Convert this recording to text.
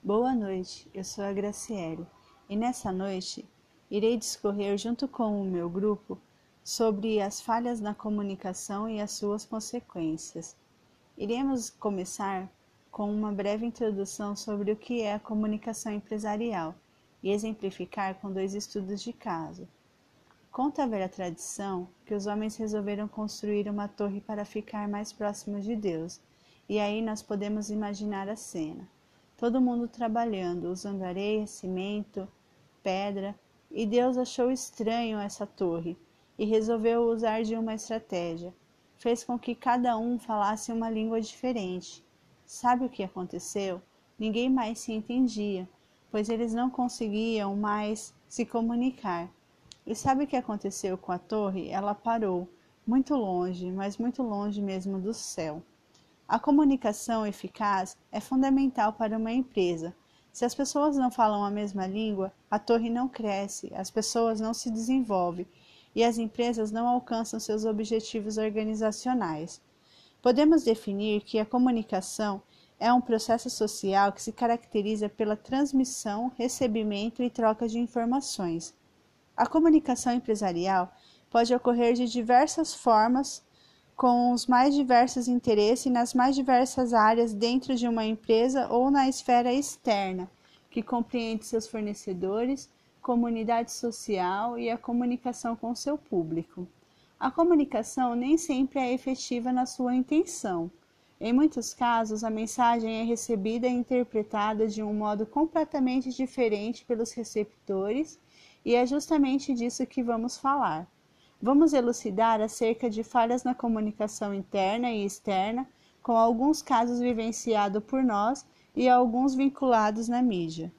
Boa noite, eu sou a Graciele e nessa noite irei discorrer junto com o meu grupo sobre as falhas na comunicação e as suas consequências. Iremos começar com uma breve introdução sobre o que é a comunicação empresarial e exemplificar com dois estudos de caso. Conta a velha tradição que os homens resolveram construir uma torre para ficar mais próximos de Deus, e aí nós podemos imaginar a cena todo mundo trabalhando, usando areia, cimento, pedra, e Deus achou estranho essa torre e resolveu usar de uma estratégia. Fez com que cada um falasse uma língua diferente. Sabe o que aconteceu? Ninguém mais se entendia, pois eles não conseguiam mais se comunicar. E sabe o que aconteceu com a torre? Ela parou, muito longe, mas muito longe mesmo do céu. A comunicação eficaz é fundamental para uma empresa. Se as pessoas não falam a mesma língua, a torre não cresce, as pessoas não se desenvolvem e as empresas não alcançam seus objetivos organizacionais. Podemos definir que a comunicação é um processo social que se caracteriza pela transmissão, recebimento e troca de informações. A comunicação empresarial pode ocorrer de diversas formas com os mais diversos interesses nas mais diversas áreas dentro de uma empresa ou na esfera externa, que compreende seus fornecedores, comunidade social e a comunicação com seu público. A comunicação nem sempre é efetiva na sua intenção. Em muitos casos, a mensagem é recebida e interpretada de um modo completamente diferente pelos receptores, e é justamente disso que vamos falar. Vamos elucidar acerca de falhas na comunicação interna e externa, com alguns casos vivenciados por nós e alguns vinculados na mídia.